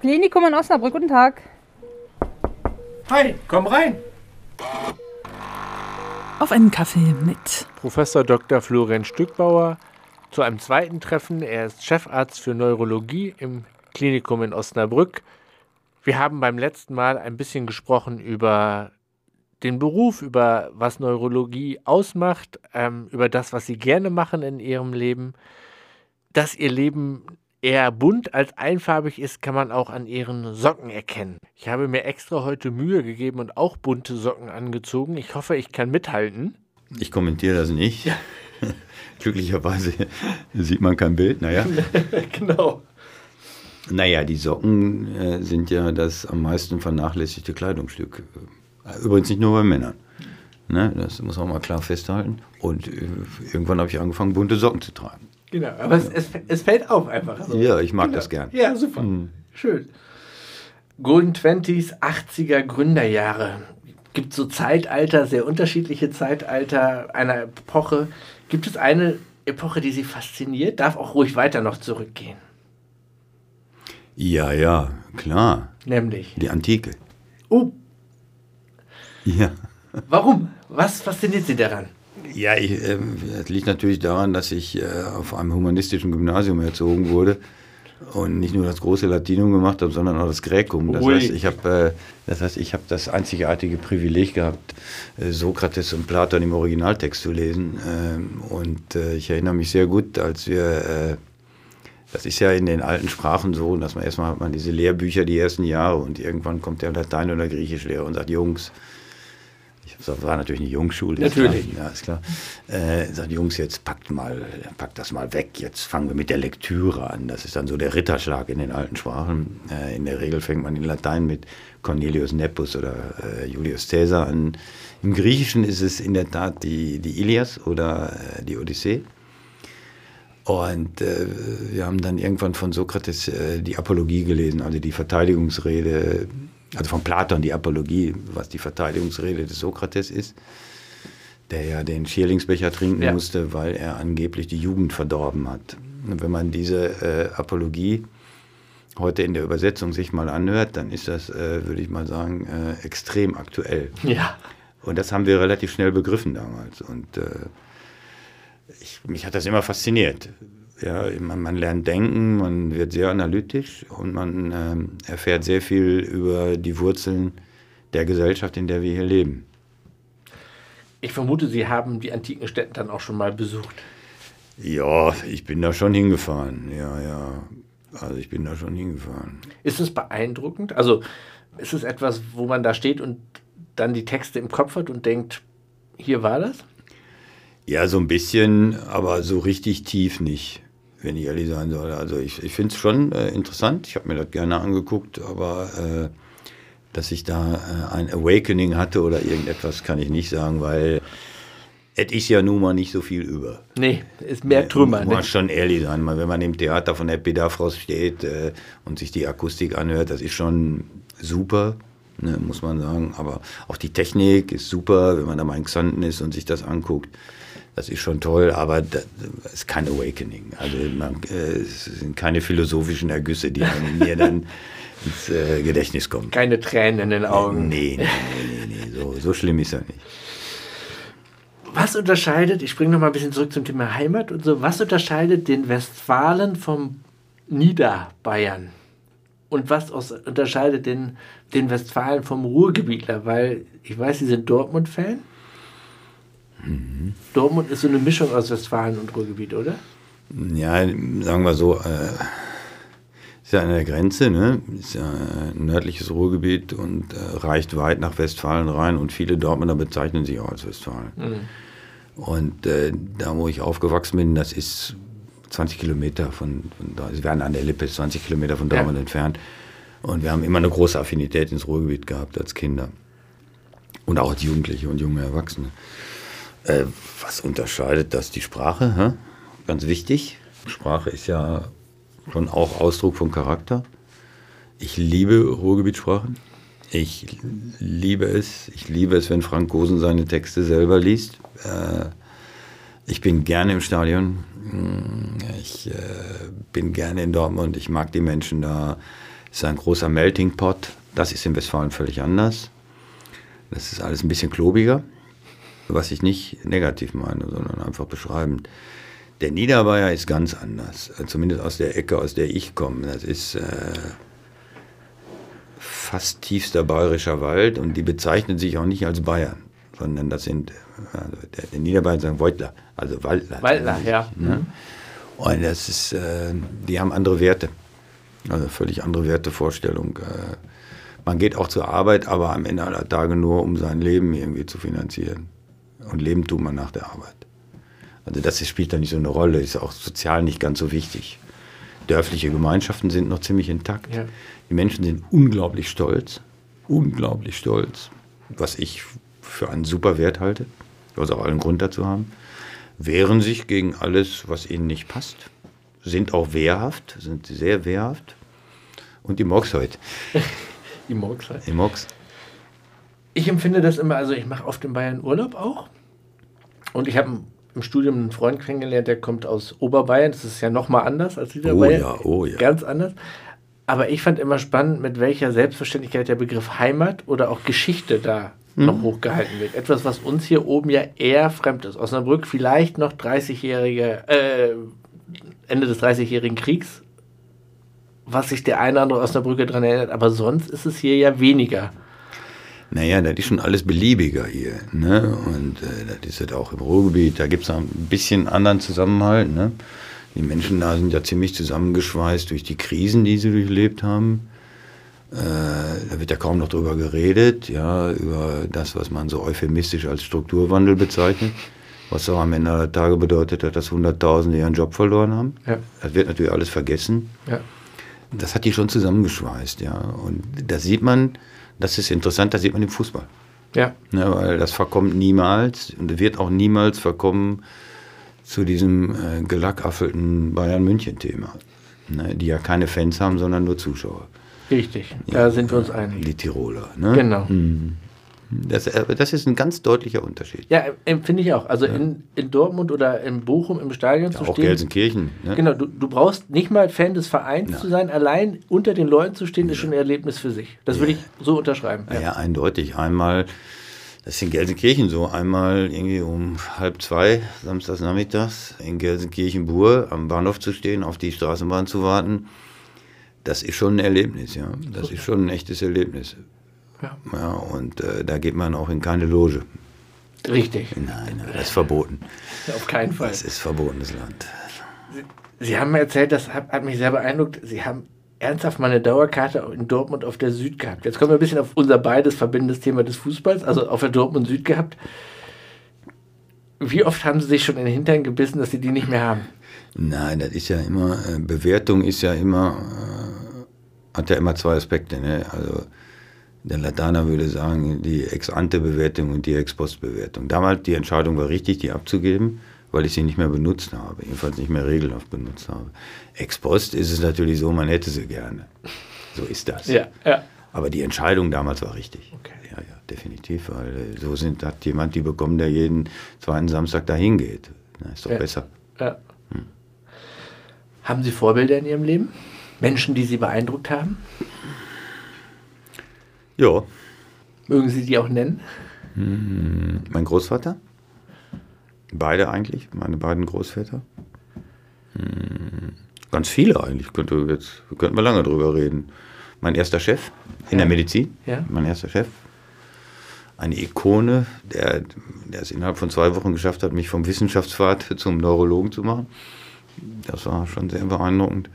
Klinikum in Osnabrück, guten Tag. Hi, komm rein. Auf einen Kaffee mit Professor Dr. Florian Stückbauer zu einem zweiten Treffen. Er ist Chefarzt für Neurologie im Klinikum in Osnabrück. Wir haben beim letzten Mal ein bisschen gesprochen über den Beruf, über was Neurologie ausmacht, ähm, über das, was Sie gerne machen in Ihrem Leben. Dass Ihr Leben eher bunt als einfarbig ist, kann man auch an Ihren Socken erkennen. Ich habe mir extra heute Mühe gegeben und auch bunte Socken angezogen. Ich hoffe, ich kann mithalten. Ich kommentiere das nicht. Ja. Glücklicherweise sieht man kein Bild, naja. genau. Naja, die Socken äh, sind ja das am meisten vernachlässigte Kleidungsstück. Übrigens nicht nur bei Männern. Ne, das muss man mal klar festhalten. Und äh, irgendwann habe ich angefangen, bunte Socken zu tragen. Genau, aber es, es, es fällt auf einfach. So. Ja, ich mag genau. das gern. Ja, super. Mhm. Schön. Golden Twenties, 80er Gründerjahre. Gibt so Zeitalter, sehr unterschiedliche Zeitalter einer Epoche. Gibt es eine Epoche, die Sie fasziniert? Darf auch ruhig weiter noch zurückgehen. Ja, ja, klar. Nämlich? Die Antike. Oh. Ja. Warum? Was fasziniert Sie daran? Ja, ich, äh, das liegt natürlich daran, dass ich äh, auf einem humanistischen Gymnasium erzogen wurde und nicht nur das große Latinum gemacht habe, sondern auch das Gräkum. Das heißt, ich habe äh, das, heißt, ich hab das einzigartige Privileg gehabt, äh, Sokrates und Platon im Originaltext zu lesen. Ähm, und äh, ich erinnere mich sehr gut, als wir das ist ja in den alten Sprachen so, dass man erstmal hat man diese Lehrbücher die ersten Jahre und irgendwann kommt der Latein- oder Griechischlehrer und sagt, Jungs, das war natürlich eine Jungschule. Natürlich. Klar, ja, ist klar. Äh, sagt, Jungs, jetzt packt mal, packt das mal weg. Jetzt fangen wir mit der Lektüre an. Das ist dann so der Ritterschlag in den alten Sprachen. Äh, in der Regel fängt man in Latein mit Cornelius Nepos oder äh, Julius Caesar an. Im Griechischen ist es in der Tat die, die Ilias oder äh, die Odyssee. Und äh, wir haben dann irgendwann von Sokrates äh, die Apologie gelesen, also die Verteidigungsrede also von Platon die Apologie, was die Verteidigungsrede des Sokrates ist, der ja den Schierlingsbecher trinken ja. musste, weil er angeblich die Jugend verdorben hat. Und wenn man diese äh, Apologie heute in der Übersetzung sich mal anhört, dann ist das, äh, würde ich mal sagen, äh, extrem aktuell. Ja. Und das haben wir relativ schnell begriffen damals. Und äh, ich, mich hat das immer fasziniert. Ja, man, man, lernt denken, man wird sehr analytisch und man ähm, erfährt sehr viel über die Wurzeln der Gesellschaft, in der wir hier leben. Ich vermute, Sie haben die antiken Städte dann auch schon mal besucht. Ja, ich bin da schon hingefahren. Ja, ja. Also ich bin da schon hingefahren. Ist es beeindruckend? Also ist es etwas, wo man da steht und dann die Texte im Kopf hat und denkt, hier war das? Ja, so ein bisschen, aber so richtig tief nicht wenn ich ehrlich sein soll. Also ich, ich finde es schon äh, interessant. Ich habe mir das gerne angeguckt, aber äh, dass ich da äh, ein Awakening hatte oder irgendetwas, kann ich nicht sagen, weil es ist ja nun mal nicht so viel über. Nee, ist mehr Trümmer. Muss man schon ehrlich sein. Wenn man im Theater von Epidafros steht äh, und sich die Akustik anhört, das ist schon super. Ne, muss man sagen. Aber auch die Technik ist super, wenn man da mal in Xanten ist und sich das anguckt das ist schon toll, aber das ist kein Awakening. Also man, äh, es sind keine philosophischen Ergüsse, die mir dann ins äh, Gedächtnis kommen. Keine Tränen in den Augen. Nee, nee, nee, nee, nee. So, so schlimm ist er nicht. Was unterscheidet, ich springe noch mal ein bisschen zurück zum Thema Heimat und so, was unterscheidet den Westfalen vom Niederbayern? Und was aus, unterscheidet den, den Westfalen vom Ruhrgebietler? Weil ich weiß, Sie sind Dortmund-Fan. Mhm. Dortmund ist so eine Mischung aus Westfalen und Ruhrgebiet, oder? Ja, sagen wir so, äh, ist ja an der Grenze, ne? ist ja ein nördliches Ruhrgebiet und äh, reicht weit nach Westfalen rein und viele Dortmunder bezeichnen sich auch als Westfalen. Mhm. Und äh, da, wo ich aufgewachsen bin, das ist 20 Kilometer von, von da, sie werden an der Lippe, 20 Kilometer von Dortmund ja. entfernt. Und wir haben immer eine große Affinität ins Ruhrgebiet gehabt als Kinder. Und auch als Jugendliche und junge Erwachsene. Äh, was unterscheidet das? Die Sprache, hä? ganz wichtig. Sprache ist ja schon auch Ausdruck von Charakter. Ich liebe Ruhrgebietssprachen. Ich liebe es. Ich liebe es, wenn Frank Gosen seine Texte selber liest. Äh, ich bin gerne im Stadion. Ich äh, bin gerne in Dortmund. Ich mag die Menschen da. ist ein großer Melting Pot. Das ist in Westfalen völlig anders. Das ist alles ein bisschen klobiger, was ich nicht negativ meine, sondern einfach beschreibend. Der Niederbayer ist ganz anders, äh, zumindest aus der Ecke, aus der ich komme. Das ist äh, fast tiefster bayerischer Wald und die bezeichnen sich auch nicht als Bayern, sondern das sind, also der, der Niederbayern sagen Beutler, also Waldler. Waldler, ja. Ne? Und das ist, äh, die haben andere Werte, also völlig andere Wertevorstellung. Äh, man geht auch zur Arbeit, aber am Ende aller Tage nur, um sein Leben irgendwie zu finanzieren. Und leben tut man nach der Arbeit. Also das spielt da nicht so eine Rolle, ist auch sozial nicht ganz so wichtig. Dörfliche Gemeinschaften sind noch ziemlich intakt. Ja. Die Menschen sind unglaublich stolz, unglaublich stolz, was ich für einen super Wert halte, was auch allen Grund dazu haben. Wehren sich gegen alles, was ihnen nicht passt, sind auch wehrhaft, sind sehr wehrhaft. Und die Mogs heute. Die Mogs halt. Die Mogs. Ich empfinde das immer, also ich mache oft in Bayern Urlaub auch. Und ich habe im Studium einen Freund kennengelernt, der kommt aus Oberbayern. Das ist ja nochmal anders als Niederbayern. Oh ja, oh ja. Ganz anders. Aber ich fand immer spannend, mit welcher Selbstverständlichkeit der Begriff Heimat oder auch Geschichte da Mhm. noch hochgehalten wird. Etwas, was uns hier oben ja eher fremd ist. Osnabrück vielleicht noch 30-jährige, äh, Ende des 30-jährigen Kriegs, was sich der eine oder andere Osnabrücker daran erinnert. Aber sonst ist es hier ja weniger. Naja, das ist schon alles beliebiger hier. Ne? Und äh, das ist halt auch im Ruhrgebiet. Da gibt es ein bisschen anderen Zusammenhalt. Ne? Die Menschen da sind ja ziemlich zusammengeschweißt durch die Krisen, die sie durchlebt haben. Äh, da wird ja kaum noch drüber geredet, ja, über das, was man so euphemistisch als Strukturwandel bezeichnet. Was auch am Ende der Tage bedeutet hat, dass Hunderttausende ihren Job verloren haben. Ja. Das wird natürlich alles vergessen. Ja. Das hat die schon zusammengeschweißt, ja. Und da sieht man, das ist interessant, das sieht man im Fußball. Ja. Ne, weil das verkommt niemals und wird auch niemals verkommen zu diesem äh, gelackaffelten Bayern-München-Thema. Ne, die ja keine Fans haben, sondern nur Zuschauer. Richtig. Da sind wir uns einig. Die Tiroler. Ne? Genau. Das, äh, das ist ein ganz deutlicher Unterschied. Ja, empfinde ich auch. Also in, in Dortmund oder in Bochum im Stadion zu Auch stehen. Gelsenkirchen. Ne? Genau, du, du brauchst nicht mal Fan des Vereins Nein. zu sein, allein unter den Leuten zu stehen, ist schon ein Erlebnis für sich. Das würde ich so unterschreiben. Ja. ja, eindeutig. Einmal, das ist in Gelsenkirchen so, einmal irgendwie um halb zwei, samstags nachmittags, in Gelsenkirchen-Bur am Bahnhof zu stehen, auf die Straßenbahn zu warten. Das ist schon ein Erlebnis, ja. Das ist schon ein echtes Erlebnis. Ja. Ja, und äh, da geht man auch in keine Loge. Richtig. Nein, das ist verboten. Auf keinen Fall. Das ist verbotenes Land. Sie haben mir erzählt, das hat, hat mich sehr beeindruckt, Sie haben ernsthaft mal eine Dauerkarte in Dortmund auf der Süd gehabt. Jetzt kommen wir ein bisschen auf unser beides verbindendes Thema des Fußballs, also auf der Dortmund Süd gehabt. Wie oft haben Sie sich schon in den Hintern gebissen, dass Sie die nicht mehr haben? Nein, das ist ja immer, äh, Bewertung ist ja immer, äh, hat ja immer zwei Aspekte. Ne? Also der Lataner würde sagen, die Ex-Ante-Bewertung und die Ex-Post-Bewertung. Damals die Entscheidung war richtig, die abzugeben, weil ich sie nicht mehr benutzt habe, jedenfalls nicht mehr regelhaft benutzt habe. Ex-Post ist es natürlich so, man hätte sie gerne. So ist das. ja. Aber die Entscheidung damals war richtig. Okay. Ja, ja, definitiv, weil äh, so sind, hat jemand die bekommen, der jeden zweiten Samstag dahin geht. Na, ist doch Ja. besser. ja. Haben Sie Vorbilder in Ihrem Leben? Menschen, die Sie beeindruckt haben? Ja, Mögen Sie die auch nennen? Mein Großvater. Beide eigentlich, meine beiden Großväter. Hm, Ganz viele eigentlich, könnte jetzt, könnten wir lange drüber reden. Mein erster Chef in Ja. der Medizin, Ja. mein erster Chef. Eine Ikone, der, der es innerhalb von zwei Wochen geschafft hat, mich vom Wissenschaftspfad zum Neurologen zu machen. Das war schon sehr beeindruckend.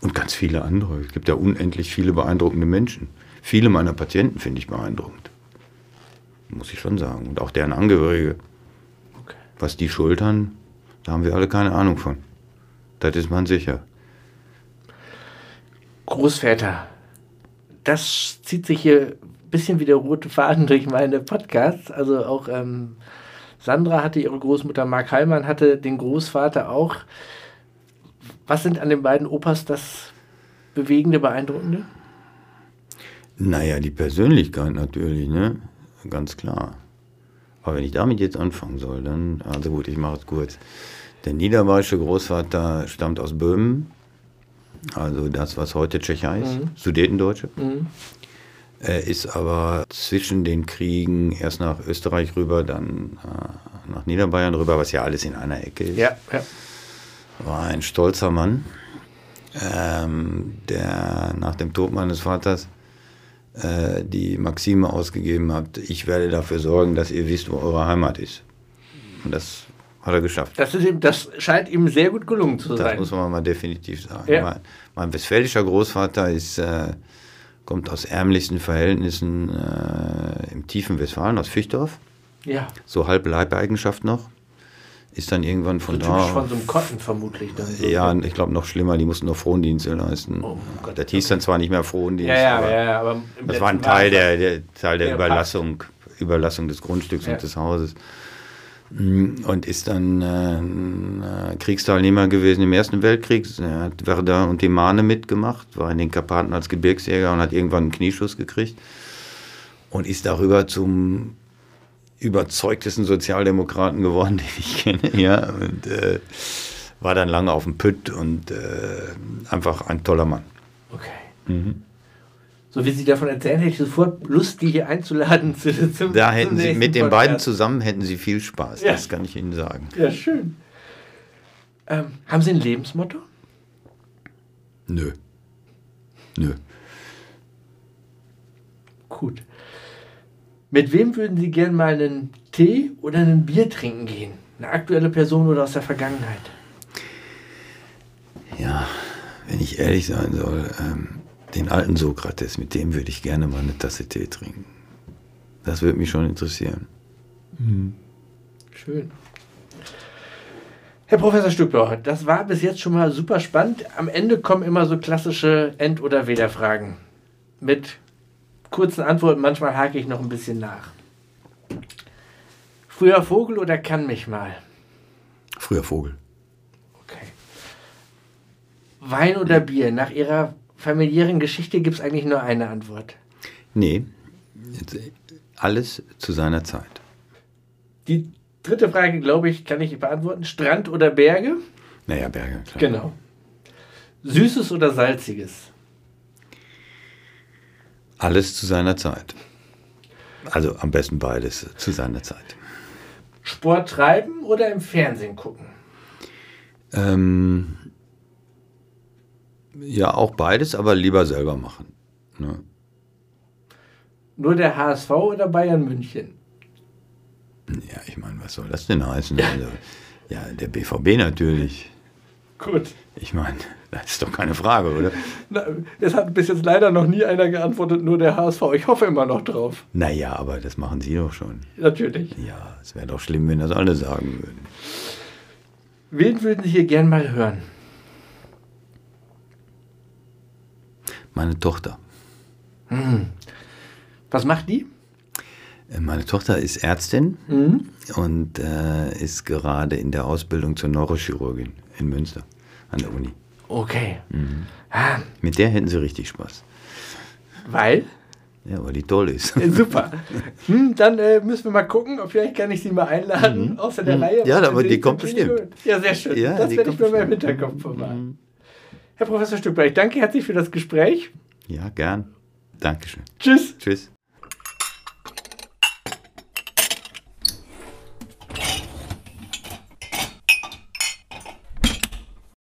Und ganz viele andere. Es gibt ja unendlich viele beeindruckende Menschen. Viele meiner Patienten finde ich beeindruckend. Muss ich schon sagen. Und auch deren Angehörige. Okay. Was die schultern, da haben wir alle keine Ahnung von. Das ist man sicher. Großväter. Das zieht sich hier ein bisschen wie der rote Faden durch meine Podcasts. Also auch ähm, Sandra hatte ihre Großmutter, Mark Heilmann hatte den Großvater auch. Was sind an den beiden Opas das Bewegende, Beeindruckende? Naja, die Persönlichkeit natürlich, ne? Ganz klar. Aber wenn ich damit jetzt anfangen soll, dann, also gut, ich mache es kurz. Der niederbayerische Großvater stammt aus Böhmen. also das, was heute Tschechei ist, Mhm. Sudetendeutsche. Er ist aber zwischen den Kriegen erst nach Österreich rüber, dann äh, nach Niederbayern rüber, was ja alles in einer Ecke ist. Ja, ja. War ein stolzer Mann, ähm, der nach dem Tod meines Vaters äh, die Maxime ausgegeben hat, ich werde dafür sorgen, dass ihr wisst, wo eure Heimat ist. Und das hat er geschafft. Das, ist ihm, das scheint ihm sehr gut gelungen zu Das sein. muss man mal definitiv sagen. Ja. Mein, mein westfälischer Großvater ist, äh, kommt aus ärmlichsten Verhältnissen äh, im tiefen Westfalen, aus Fichtdorf. Ja, So halb Leibeigenschaft noch. Ist dann irgendwann von typisch da. von so einem Kotten vermutlich. Dann ja, ich glaube noch schlimmer, die mussten noch Frondienste leisten. Oh Gott, das hieß dann zwar nicht mehr Frondienst, ja, ja, aber ja, aber das war ein Teil der, der, Teil der Der Überlassung, Überlassung des Grundstücks und des Hauses. Mm, Und ist dann äh, äh, Kriegsteilnehmer gewesen im Ersten Weltkrieg. Er hat Werder und die Mahne mitgemacht, war in den Karpaten als Gebirgsjäger und hat irgendwann einen Knieschuss gekriegt. Und ist darüber zum überzeugtesten Sozialdemokraten geworden, den ich kenne. Ja, und äh, war dann lange auf dem Pütt und äh, einfach ein toller Mann. Okay. Mhm. So wie Sie davon erzählen, hätte ich sofort Lust, die hier einzuladen zu, zum, Da hätten Sie, mit den Podcast. beiden zusammen hätten Sie viel Spaß, Ja. das kann ich Ihnen sagen. Ja, schön. Ähm, haben Sie ein Lebensmotto? Nö. Nö. Gut. Mit wem würden Sie gern mal einen Tee oder ein Bier trinken gehen? Eine aktuelle Person oder aus der Vergangenheit? Ja, wenn ich ehrlich sein soll, ähm, den alten Sokrates, mit dem würde ich gerne mal eine Tasse Tee trinken. Das würde mich schon interessieren. Schön. Herr Professor Stückbauer, das war bis jetzt schon mal super spannend. Am Ende kommen immer so klassische End- oder Weder-Fragen. Mit kurzen Antworten, manchmal hake ich noch ein bisschen nach. Früher Vogel oder kann mich mal? Früher Vogel. Okay. Wein oder Bier? Nach Ihrer familiären Geschichte gibt es eigentlich nur eine Antwort. Nee, alles zu seiner Zeit. Die dritte Frage, glaube ich, kann ich beantworten. Strand oder Berge? Naja, Berge, klar. Genau. Süßes oder salziges? Alles zu seiner Zeit. Also am besten beides zu seiner Zeit. Sport treiben oder im Fernsehen gucken? Ähm, ja, auch beides, aber lieber selber machen. Ne? Nur der HSV oder Bayern München? Ja, ich meine, was soll das denn heißen? Also, ja, der BVB natürlich. Gut. Ich meine, das ist doch keine Frage, oder? Na, es hat bis jetzt leider noch nie einer geantwortet, nur der HSV. Ich hoffe immer noch drauf. Naja, aber das machen Sie doch schon. Natürlich. Ja, es wäre doch schlimm, wenn das alle sagen würden. Wen würden Sie hier gern mal hören? Meine Tochter. Was macht die? Äh, Meine Tochter ist Ärztin Mhm. und äh, ist gerade in der Ausbildung zur Neurochirurgin in Münster an der Uni. Okay. Ah, Mit der hätten Sie richtig Spaß. weil? Ja, weil die toll ist. Super. Hm, dann äh, müssen wir mal gucken, ob vielleicht kann ich sie mal einladen außer der Reihe. Ja, aber die kommt bestimmt. Ja, sehr schön. Ja, das werde ich mir mal im. Hinterkopf bewahren. Herr Professor Stückberg, ich danke herzlich für das Gespräch. Ja, gern. Dankeschön. Tschüss. Tschüss.